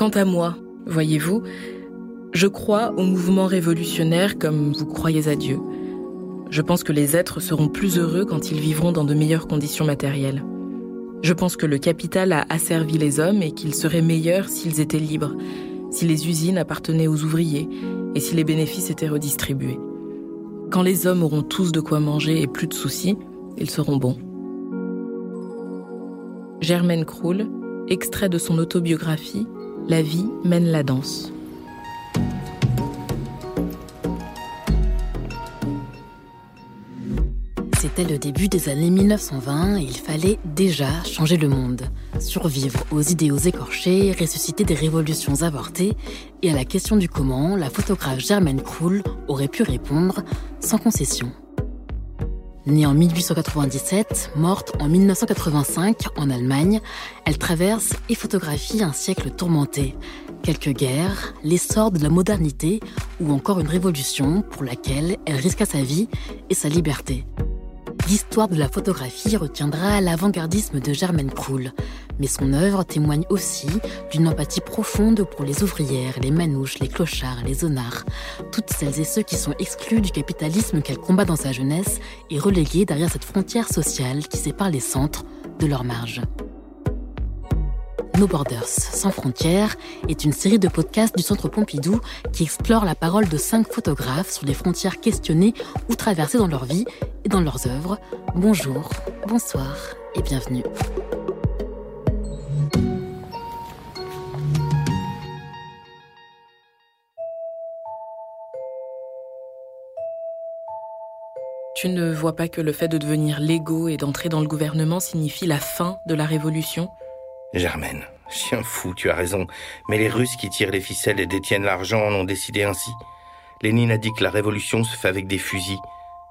Quant à moi, voyez-vous, je crois au mouvement révolutionnaire comme vous croyez à Dieu. Je pense que les êtres seront plus heureux quand ils vivront dans de meilleures conditions matérielles. Je pense que le capital a asservi les hommes et qu'ils seraient meilleurs s'ils étaient libres, si les usines appartenaient aux ouvriers et si les bénéfices étaient redistribués. Quand les hommes auront tous de quoi manger et plus de soucis, ils seront bons. Germaine Krull, extrait de son autobiographie La vie mène la danse. C'était le début des années 1920 et il fallait déjà changer le monde, survivre aux idéaux écorchés, ressusciter des révolutions avortées, et à la question du comment, la photographe Germaine Krull aurait pu répondre sans concession. Née en 1897, morte en 1985 en Allemagne, elle traverse et photographie un siècle tourmenté. Quelques guerres, l'essor de la modernité ou encore une révolution pour laquelle elle risqua sa vie et sa liberté. L'histoire de la photographie retiendra l'avant-gardisme de Germaine Krull, mais son œuvre témoigne aussi d'une empathie profonde pour les ouvrières, les manouches, les clochards, les zonards, toutes celles et ceux qui sont exclus du capitalisme qu'elle combat dans sa jeunesse et relégués derrière cette frontière sociale qui sépare les centres de leurs marges. No Borders, sans frontières, est une série de podcasts du Centre Pompidou qui explore la parole de cinq photographes sur les frontières questionnées ou traversées dans leur vie et dans leurs œuvres. Bonjour, bonsoir et bienvenue. Tu ne vois pas que le fait de devenir légaux et d'entrer dans le gouvernement signifie la fin de la révolution? Germaine, chien fou, tu as raison. Mais les Russes qui tirent les ficelles et détiennent l'argent en ont décidé ainsi. Lénine a dit que la révolution se fait avec des fusils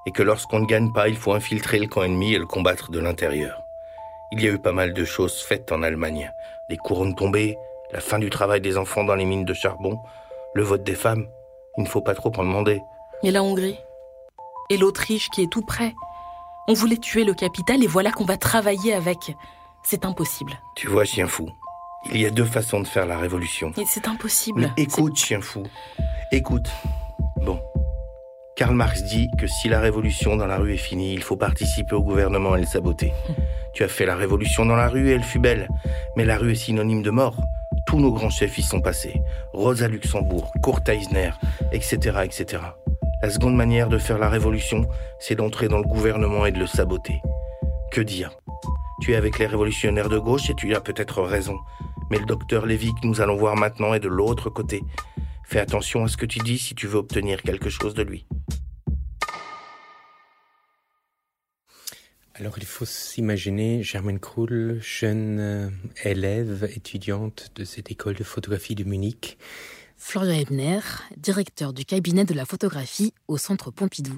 et que lorsqu'on ne gagne pas, il faut infiltrer le camp ennemi et le combattre de l'intérieur. Il y a eu pas mal de choses faites en Allemagne. Des couronnes tombées, la fin du travail des enfants dans les mines de charbon, le vote des femmes. Il ne faut pas trop en demander. Et la Hongrie? Et l'Autriche qui est tout près On voulait tuer le capital et voilà qu'on va travailler avec. C'est impossible. Tu vois, chien fou, il y a deux façons de faire la révolution. C'est impossible. Mais écoute, chien fou, écoute. Bon. Karl Marx dit que si la révolution dans la rue est finie, il faut participer au gouvernement et le saboter. tu as fait la révolution dans la rue et elle fut belle. Mais la rue est synonyme de mort. Tous nos grands chefs y sont passés. Rosa Luxembourg, Kurt Eisner, etc., etc. La seconde manière de faire la révolution, c'est d'entrer dans le gouvernement et de le saboter. Que dire? Tu es avec les révolutionnaires de gauche et tu as peut-être raison. Mais le docteur Lévy que nous allons voir maintenant est de l'autre côté. Fais attention à ce que tu dis si tu veux obtenir quelque chose de lui. Alors il faut s'imaginer Germaine Krull, jeune euh, élève, étudiante de cette école de photographie de Munich. Florian Ebner, directeur du cabinet de la photographie au Centre Pompidou.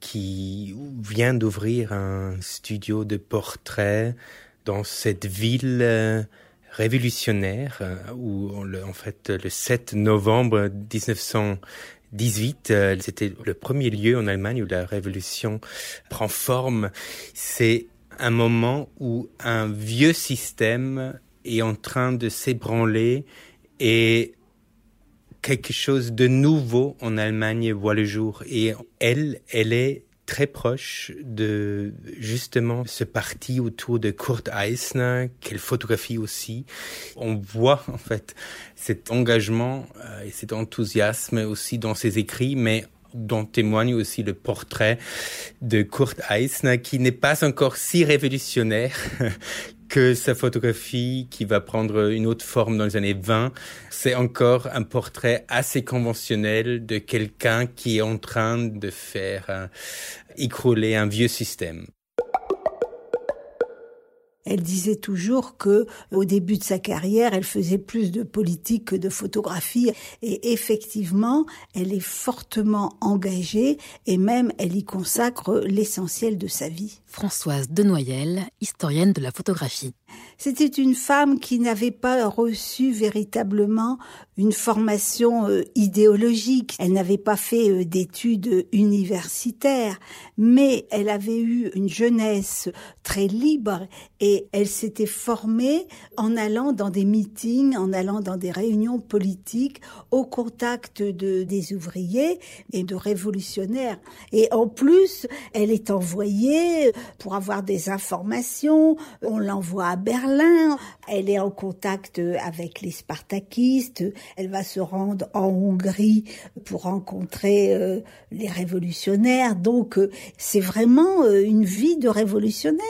Qui vient d'ouvrir un studio de portrait dans cette ville euh, révolutionnaire euh, où en fait le 7 novembre 1918 euh, c'était le premier lieu en Allemagne où la révolution prend forme. C'est un moment où un vieux système est en train de s'ébranler et quelque chose de nouveau en Allemagne voit le jour. Et elle, elle est très proche de justement ce parti autour de Kurt Eisner qu'elle photographie aussi. On voit en fait cet engagement euh, et cet enthousiasme aussi dans ses écrits, mais dont témoigne aussi le portrait de Kurt Eisner qui n'est pas encore si révolutionnaire que sa photographie, qui va prendre une autre forme dans les années 20, c'est encore un portrait assez conventionnel de quelqu'un qui est en train de faire euh, écrouler un vieux système. Elle disait toujours que, au début de sa carrière, elle faisait plus de politique que de photographie. Et effectivement, elle est fortement engagée et même elle y consacre l'essentiel de sa vie. Françoise Denoyel, historienne de la photographie. C'était une femme qui n'avait pas reçu véritablement une formation euh, idéologique. Elle n'avait pas fait euh, d'études universitaires, mais elle avait eu une jeunesse très libre et et elle s'était formée en allant dans des meetings, en allant dans des réunions politiques, au contact de, des ouvriers et de révolutionnaires. Et en plus, elle est envoyée pour avoir des informations, on l'envoie à Berlin, elle est en contact avec les spartakistes, elle va se rendre en Hongrie pour rencontrer euh, les révolutionnaires. Donc euh, c'est vraiment euh, une vie de révolutionnaire.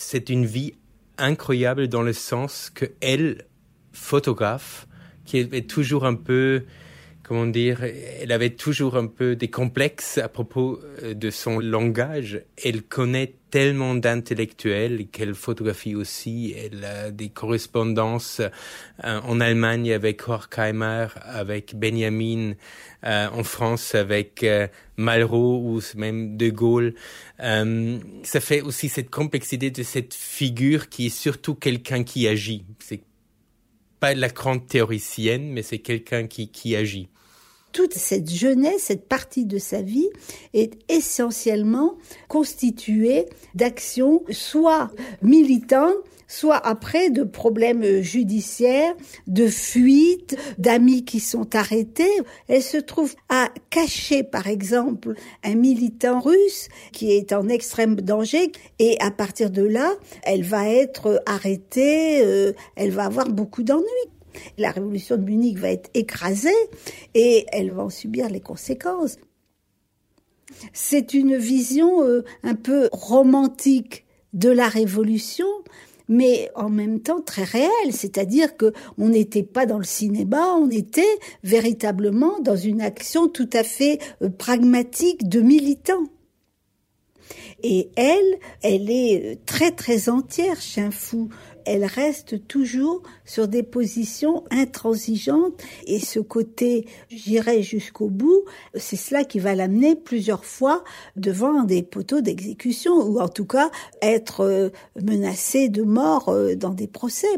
C'est une vie incroyable dans le sens que elle, photographe, qui est toujours un peu comment dire, elle avait toujours un peu des complexes à propos euh, de son langage. Elle connaît tellement d'intellectuels qu'elle photographie aussi. Elle a des correspondances euh, en Allemagne avec Horkheimer, avec Benjamin, euh, en France avec Malraux ou même De Gaulle. ça fait aussi cette complexité de cette figure qui est surtout quelqu'un qui agit. C'est pas la grande théoricienne, mais c'est quelqu'un qui, qui agit toute cette jeunesse, cette partie de sa vie est essentiellement constituée d'actions soit militantes, soit après de problèmes judiciaires, de fuites, d'amis qui sont arrêtés. Elle se trouve à cacher, par exemple, un militant russe qui est en extrême danger et à partir de là, elle va être arrêtée, euh, elle va avoir beaucoup d'ennuis. La révolution de Munich va être écrasée et elle va en subir les conséquences. C'est une vision euh, un peu romantique de la révolution, mais en même temps très réelle, c'est-à-dire que on n'était pas dans le cinéma, on était véritablement dans une action tout à fait euh, pragmatique de militants. Et elle, elle est euh, très très entière, Chien Fou elle reste toujours sur des positions intransigeantes et ce côté j'irai jusqu'au bout, c'est cela qui va l'amener plusieurs fois devant des poteaux d'exécution ou en tout cas être euh, menacée de mort euh, dans des procès.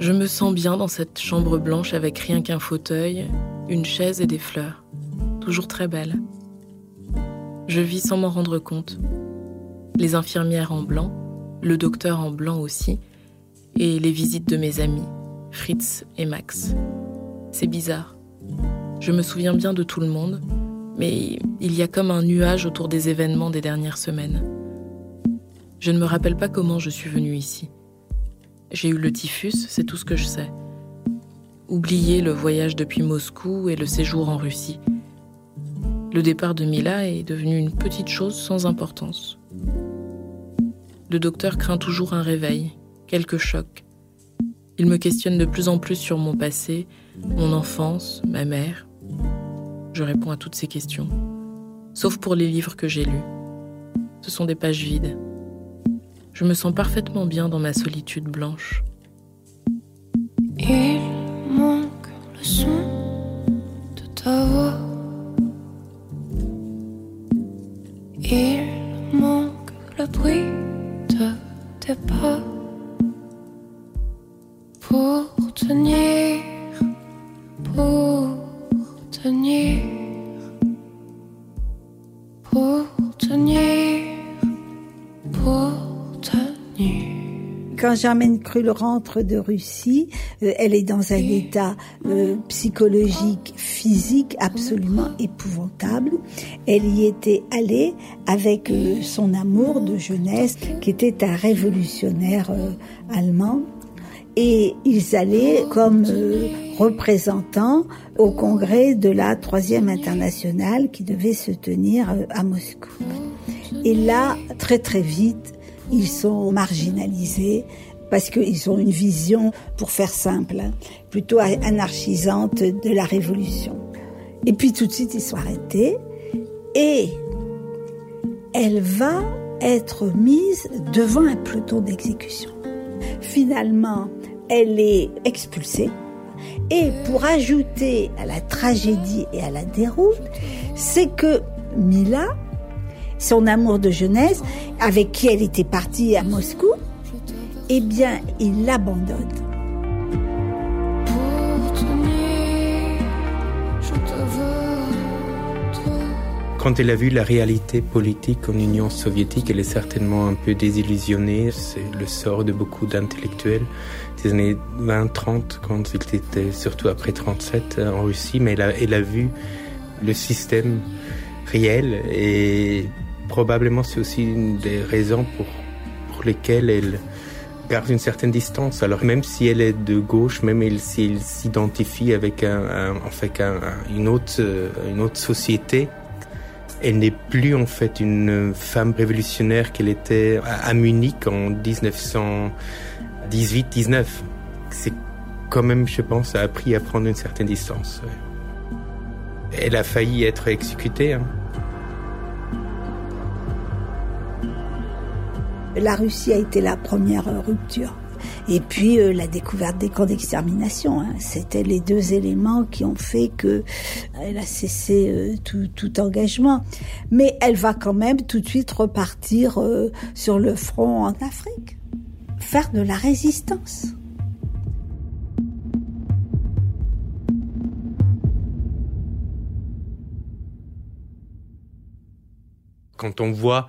Je me sens bien dans cette chambre blanche avec rien qu'un fauteuil, une chaise et des fleurs. Toujours très belle. Je vis sans m'en rendre compte. Les infirmières en blanc, le docteur en blanc aussi, et les visites de mes amis, Fritz et Max. C'est bizarre. Je me souviens bien de tout le monde, mais il y a comme un nuage autour des événements des dernières semaines. Je ne me rappelle pas comment je suis venue ici. J'ai eu le typhus, c'est tout ce que je sais. Oublier le voyage depuis Moscou et le séjour en Russie. Le départ de Mila est devenu une petite chose sans importance. Le docteur craint toujours un réveil, quelques chocs. Il me questionne de plus en plus sur mon passé, mon enfance, ma mère. Je réponds à toutes ces questions, sauf pour les livres que j'ai lus. Ce sont des pages vides. Je me sens parfaitement bien dans ma solitude blanche. Quand Germaine Krull rentre de Russie, euh, elle est dans un état euh, psychologique, physique absolument épouvantable. Elle y était allée avec euh, son amour de jeunesse, qui était un révolutionnaire allemand. Et ils allaient comme représentants au congrès de la Troisième Internationale qui devait se tenir à Moscou. Et là, très très vite, ils sont marginalisés parce qu'ils ont une vision, pour faire simple, plutôt anarchisante de la révolution. Et puis tout de suite, ils sont arrêtés et elle va être mise devant un peloton d'exécution. Finalement, elle est expulsée. Et pour ajouter à la tragédie et à la déroute, c'est que Mila son amour de jeunesse avec qui elle était partie à Moscou, eh bien, il l'abandonne. Quand elle a vu la réalité politique en Union soviétique, elle est certainement un peu désillusionnée. C'est le sort de beaucoup d'intellectuels des années 20-30, quand il était surtout après 37 euh, en Russie, mais elle a, elle a vu le système réel et probablement c'est aussi une des raisons pour, pour lesquelles elle garde une certaine distance. Alors même si elle est de gauche, même si elle s'identifie avec un, en fait une autre euh, une autre société, elle n'est plus en fait une femme révolutionnaire qu'elle était à Munich en 1918-19. C'est quand même, je pense, a appris à prendre une certaine distance. Elle a failli être exécutée. Hein. La Russie a été la première rupture. Et puis euh, la découverte des camps d'extermination. Hein. C'était les deux éléments qui ont fait que elle a cessé euh, tout, tout, engagement. Mais elle va quand même tout de suite repartir euh, sur le front en Afrique, faire de la résistance. Quand on voit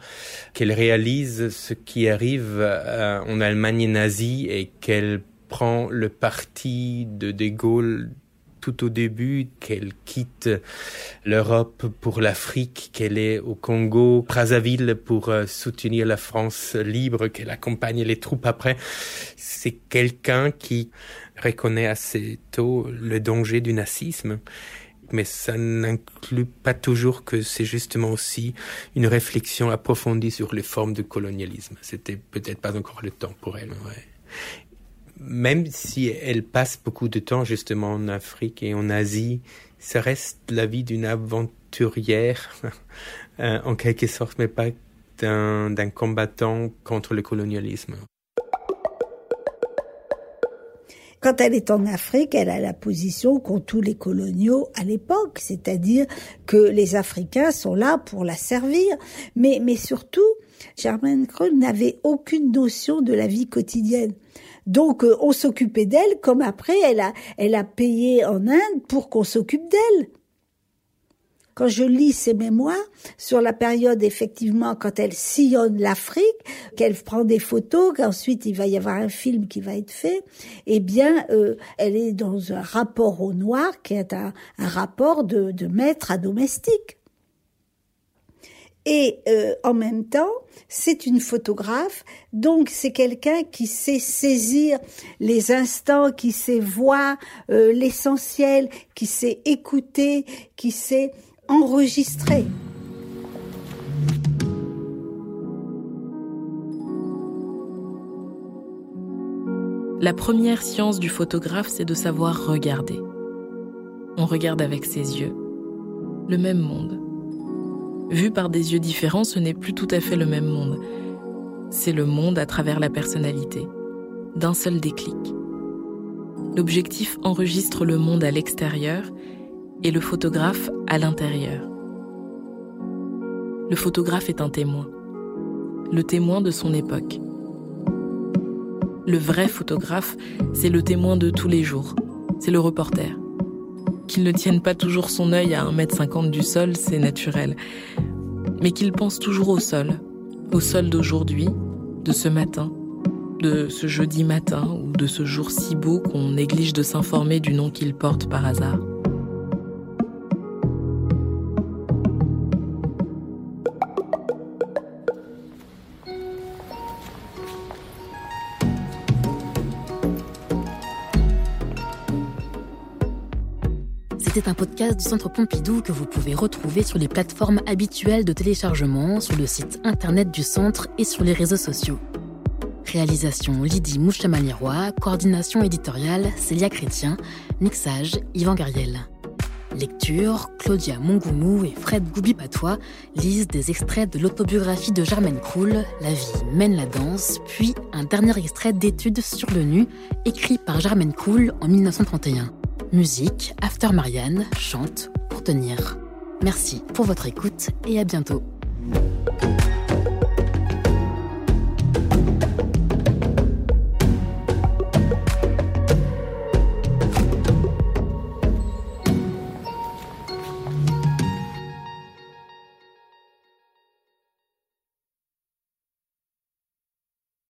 qu'elle réalise ce qui arrive euh, en Allemagne nazie et qu'elle prend le parti de De Gaulle tout au début, qu'elle quitte l'Europe pour l'Afrique, qu'elle est au Congo, Brazzaville pour euh, soutenir la France libre, qu'elle accompagne les troupes après. C'est quelqu'un qui reconnaît assez tôt le danger du nazisme mais ça n'inclut pas toujours que c'est justement aussi une réflexion approfondie sur les formes de colonialisme. C'était peut-être pas encore le temps pour elle. Même si elle passe beaucoup de temps justement en Afrique et en Asie, ça reste la vie d'une aventurière, euh, en quelque sorte, mais pas d'un combattant contre le colonialisme. Quand elle est en Afrique, elle a la position qu'ont tous les coloniaux à l'époque, c'est-à-dire que les Africains sont là pour la servir. Mais, surtout, Germaine Kreul n'avait aucune notion de la vie quotidienne. Donc euh, on s'occupait d'elle comme après elle a, elle a payé en Inde pour qu'on s'occupe d'elle quand je lis ses mémoires sur la période effectivement quand elle sillonne l'Afrique, qu'elle prend des photos, qu'ensuite il va y avoir un film qui va être fait, eh bien euh, elle est dans un rapport au noir qui est un, rapport de, maître à domestique. Et euh, en même temps, c'est une photographe, donc c'est quelqu'un qui sait saisir les instants, qui sait voir euh, l'essentiel, qui sait écouter, qui sait enregistré. La première science du photographe, c'est de savoir regarder. On regarde avec ses yeux le même monde. Vu par des yeux différents, ce n'est plus tout à fait le même monde. C'est le monde à travers la personnalité, d'un seul déclic. L'objectif enregistre le monde à l'extérieur et le photographe à l'intérieur. Le photographe est un témoin, le témoin de son époque. Le vrai photographe, c'est le témoin de tous les jours, c'est le reporter. Qu'il ne tienne pas toujours son œil à 1m50 du sol, c'est naturel, mais qu'il pense toujours au sol, au sol d'aujourd'hui, de ce matin, de ce jeudi matin ou de ce jour si beau qu'on néglige de s'informer du nom qu'il porte par hasard. C'est un podcast du Centre Pompidou que vous pouvez retrouver sur les plateformes habituelles de téléchargement, sur le site internet du centre et sur les réseaux sociaux. Réalisation Lydie Mouchamanirois, coordination éditoriale Célia Chrétien, mixage Yvan Gariel. Lecture, Claudia Mongoumou et Fred Goubi-Patois lisent des extraits de l'autobiographie de Germaine Kroul, La vie mène la danse, puis un dernier extrait d'études sur le nu, écrit par Germaine Kroul en 1931. Musique, After Marianne, chante pour tenir. Merci pour votre écoute et à bientôt.